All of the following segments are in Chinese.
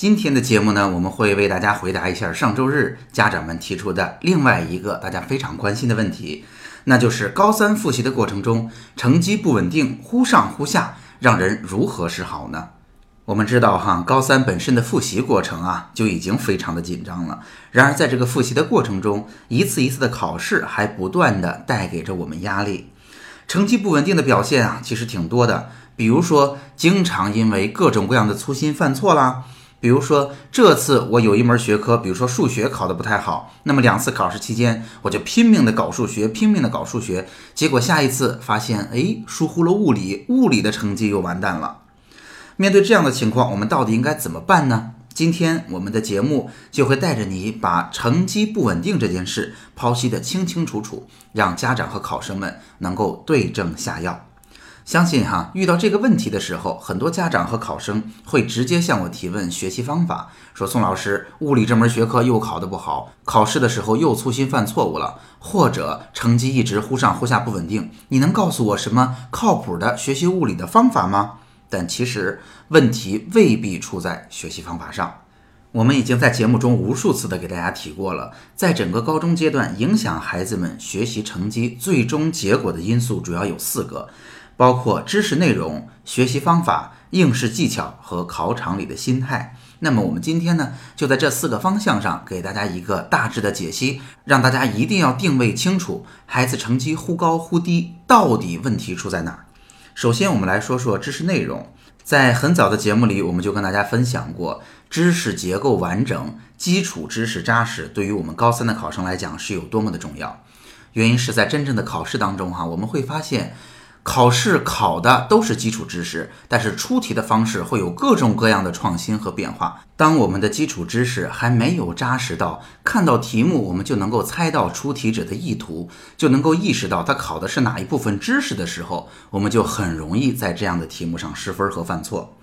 今天的节目呢，我们会为大家回答一下上周日家长们提出的另外一个大家非常关心的问题，那就是高三复习的过程中，成绩不稳定，忽上忽下，让人如何是好呢？我们知道哈，高三本身的复习过程啊，就已经非常的紧张了。然而在这个复习的过程中，一次一次的考试还不断的带给着我们压力，成绩不稳定的表现啊，其实挺多的。比如说，经常因为各种各样的粗心犯错啦。比如说，这次我有一门学科，比如说数学考得不太好，那么两次考试期间，我就拼命的搞数学，拼命的搞数学，结果下一次发现，哎，疏忽了物理，物理的成绩又完蛋了。面对这样的情况，我们到底应该怎么办呢？今天我们的节目就会带着你把成绩不稳定这件事剖析得清清楚楚，让家长和考生们能够对症下药。相信哈，遇到这个问题的时候，很多家长和考生会直接向我提问学习方法，说宋老师，物理这门学科又考得不好，考试的时候又粗心犯错误了，或者成绩一直忽上忽下不稳定，你能告诉我什么靠谱的学习物理的方法吗？但其实问题未必出在学习方法上，我们已经在节目中无数次的给大家提过了，在整个高中阶段，影响孩子们学习成绩最终结果的因素主要有四个。包括知识内容、学习方法、应试技巧和考场里的心态。那么我们今天呢，就在这四个方向上给大家一个大致的解析，让大家一定要定位清楚，孩子成绩忽高忽低，到底问题出在哪儿？首先，我们来说说知识内容。在很早的节目里，我们就跟大家分享过，知识结构完整、基础知识扎实，对于我们高三的考生来讲是有多么的重要。原因是在真正的考试当中，哈，我们会发现。考试考的都是基础知识，但是出题的方式会有各种各样的创新和变化。当我们的基础知识还没有扎实到看到题目我们就能够猜到出题者的意图，就能够意识到他考的是哪一部分知识的时候，我们就很容易在这样的题目上失分和犯错。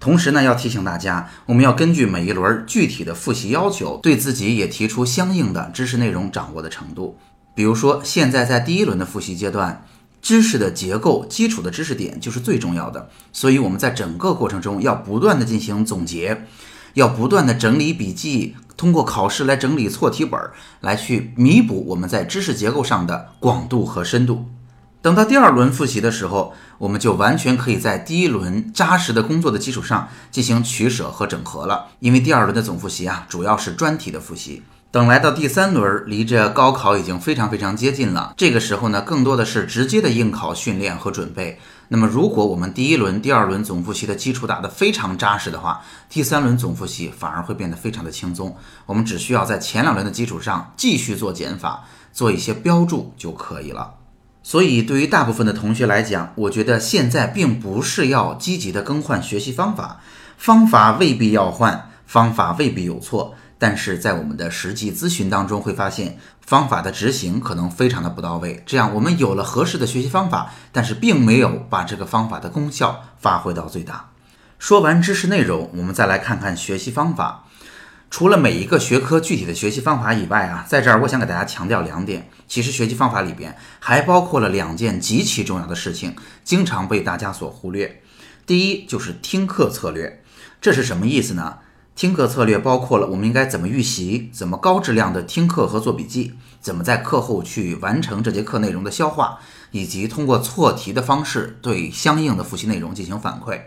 同时呢，要提醒大家，我们要根据每一轮具体的复习要求，对自己也提出相应的知识内容掌握的程度。比如说，现在在第一轮的复习阶段。知识的结构、基础的知识点就是最重要的，所以我们在整个过程中要不断的进行总结，要不断的整理笔记，通过考试来整理错题本，来去弥补我们在知识结构上的广度和深度。等到第二轮复习的时候，我们就完全可以在第一轮扎实的工作的基础上进行取舍和整合了，因为第二轮的总复习啊，主要是专题的复习。等来到第三轮，离着高考已经非常非常接近了。这个时候呢，更多的是直接的应考训练和准备。那么，如果我们第一轮、第二轮总复习的基础打得非常扎实的话，第三轮总复习反而会变得非常的轻松。我们只需要在前两轮的基础上继续做减法，做一些标注就可以了。所以，对于大部分的同学来讲，我觉得现在并不是要积极的更换学习方法，方法未必要换，方法未必有错。但是在我们的实际咨询当中，会发现方法的执行可能非常的不到位。这样，我们有了合适的学习方法，但是并没有把这个方法的功效发挥到最大。说完知识内容，我们再来看看学习方法。除了每一个学科具体的学习方法以外啊，在这儿我想给大家强调两点。其实学习方法里边还包括了两件极其重要的事情，经常被大家所忽略。第一就是听课策略，这是什么意思呢？听课策略包括了我们应该怎么预习，怎么高质量的听课和做笔记，怎么在课后去完成这节课内容的消化，以及通过错题的方式对相应的复习内容进行反馈。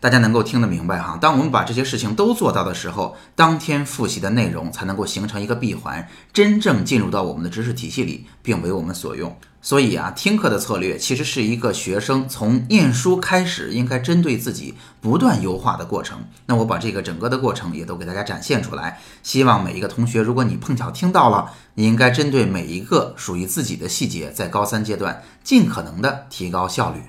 大家能够听得明白哈？当我们把这些事情都做到的时候，当天复习的内容才能够形成一个闭环，真正进入到我们的知识体系里，并为我们所用。所以啊，听课的策略其实是一个学生从念书开始应该针对自己不断优化的过程。那我把这个整个的过程也都给大家展现出来，希望每一个同学，如果你碰巧听到了，你应该针对每一个属于自己的细节，在高三阶段尽可能的提高效率。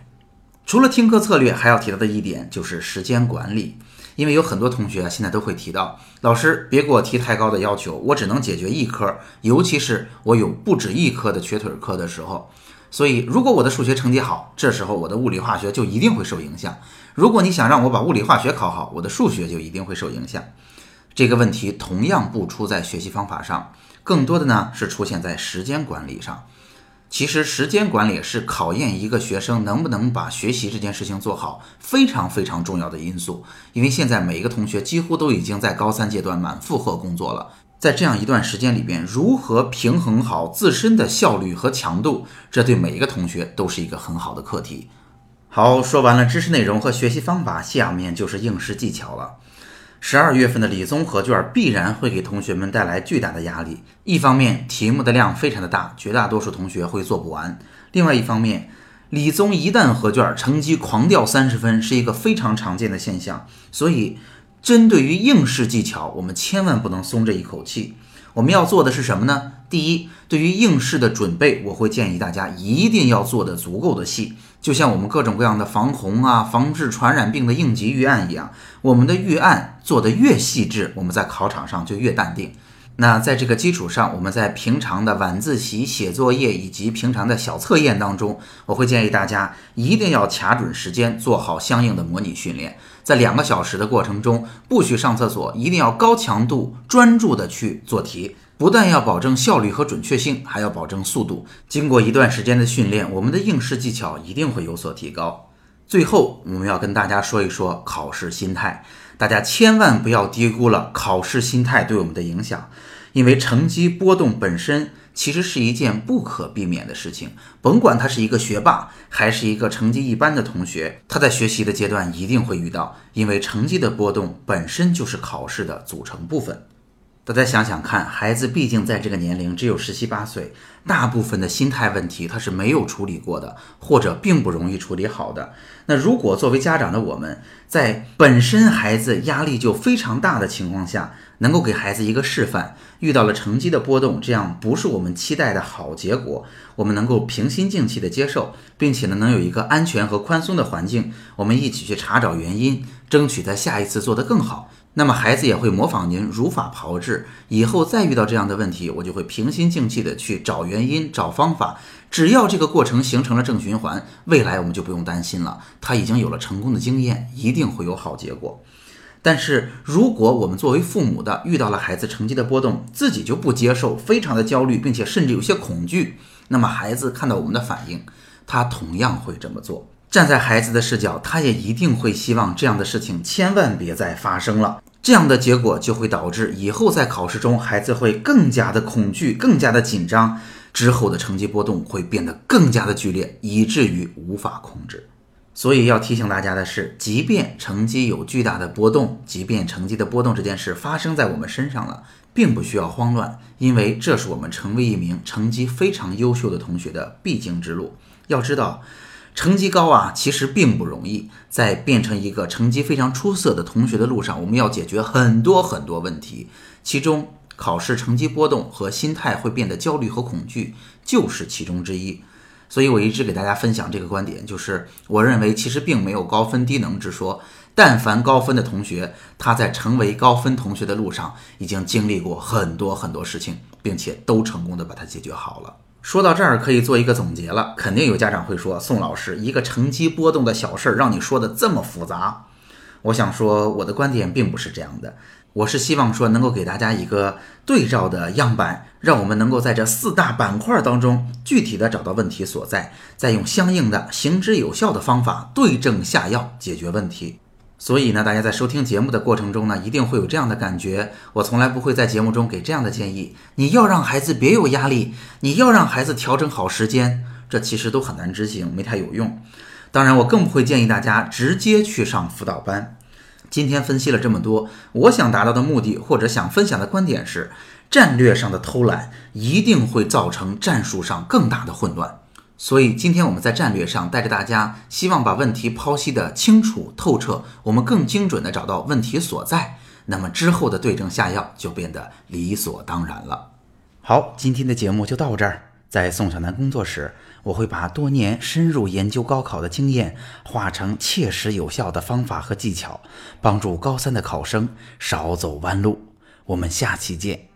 除了听课策略，还要提到的一点就是时间管理。因为有很多同学现在都会提到，老师别给我提太高的要求，我只能解决一科，尤其是我有不止一科的瘸腿科的时候。所以，如果我的数学成绩好，这时候我的物理化学就一定会受影响。如果你想让我把物理化学考好，我的数学就一定会受影响。这个问题同样不出在学习方法上，更多的呢是出现在时间管理上。其实，时间管理是考验一个学生能不能把学习这件事情做好非常非常重要的因素。因为现在每一个同学几乎都已经在高三阶段满负荷工作了。在这样一段时间里边，如何平衡好自身的效率和强度，这对每一个同学都是一个很好的课题。好，说完了知识内容和学习方法，下面就是应试技巧了。十二月份的理综合卷必然会给同学们带来巨大的压力。一方面，题目的量非常的大，绝大多数同学会做不完；另外一方面，理综一旦合卷，成绩狂掉三十分是一个非常常见的现象，所以。针对于应试技巧，我们千万不能松这一口气。我们要做的是什么呢？第一，对于应试的准备，我会建议大家一定要做的足够的细，就像我们各种各样的防洪啊、防治传染病的应急预案一样，我们的预案做得越细致，我们在考场上就越淡定。那在这个基础上，我们在平常的晚自习、写作业以及平常的小测验当中，我会建议大家一定要卡准时间，做好相应的模拟训练。在两个小时的过程中，不许上厕所，一定要高强度、专注的去做题。不但要保证效率和准确性，还要保证速度。经过一段时间的训练，我们的应试技巧一定会有所提高。最后，我们要跟大家说一说考试心态。大家千万不要低估了考试心态对我们的影响，因为成绩波动本身其实是一件不可避免的事情。甭管他是一个学霸，还是一个成绩一般的同学，他在学习的阶段一定会遇到，因为成绩的波动本身就是考试的组成部分。大家想想看，孩子毕竟在这个年龄只有十七八岁，大部分的心态问题他是没有处理过的，或者并不容易处理好的。那如果作为家长的我们，在本身孩子压力就非常大的情况下，能够给孩子一个示范，遇到了成绩的波动，这样不是我们期待的好结果，我们能够平心静气的接受，并且呢，能有一个安全和宽松的环境，我们一起去查找原因，争取在下一次做得更好。那么孩子也会模仿您如法炮制，以后再遇到这样的问题，我就会平心静气的去找原因、找方法。只要这个过程形成了正循环，未来我们就不用担心了。他已经有了成功的经验，一定会有好结果。但是如果我们作为父母的遇到了孩子成绩的波动，自己就不接受，非常的焦虑，并且甚至有些恐惧，那么孩子看到我们的反应，他同样会这么做。站在孩子的视角，他也一定会希望这样的事情千万别再发生了。这样的结果就会导致以后在考试中，孩子会更加的恐惧，更加的紧张，之后的成绩波动会变得更加的剧烈，以至于无法控制。所以要提醒大家的是，即便成绩有巨大的波动，即便成绩的波动这件事发生在我们身上了，并不需要慌乱，因为这是我们成为一名成绩非常优秀的同学的必经之路。要知道。成绩高啊，其实并不容易。在变成一个成绩非常出色的同学的路上，我们要解决很多很多问题，其中考试成绩波动和心态会变得焦虑和恐惧就是其中之一。所以我一直给大家分享这个观点，就是我认为其实并没有高分低能之说。但凡高分的同学，他在成为高分同学的路上已经经历过很多很多事情，并且都成功的把它解决好了。说到这儿，可以做一个总结了。肯定有家长会说：“宋老师，一个成绩波动的小事儿，让你说的这么复杂。”我想说，我的观点并不是这样的。我是希望说，能够给大家一个对照的样板，让我们能够在这四大板块当中，具体的找到问题所在，再用相应的行之有效的方法对症下药解决问题。所以呢，大家在收听节目的过程中呢，一定会有这样的感觉。我从来不会在节目中给这样的建议：你要让孩子别有压力，你要让孩子调整好时间，这其实都很难执行，没太有用。当然，我更不会建议大家直接去上辅导班。今天分析了这么多，我想达到的目的或者想分享的观点是：战略上的偷懒一定会造成战术上更大的混乱。所以今天我们在战略上带着大家，希望把问题剖析的清楚透彻，我们更精准的找到问题所在，那么之后的对症下药就变得理所当然了。好，今天的节目就到这儿。在宋小南工作室，我会把多年深入研究高考的经验化成切实有效的方法和技巧，帮助高三的考生少走弯路。我们下期见。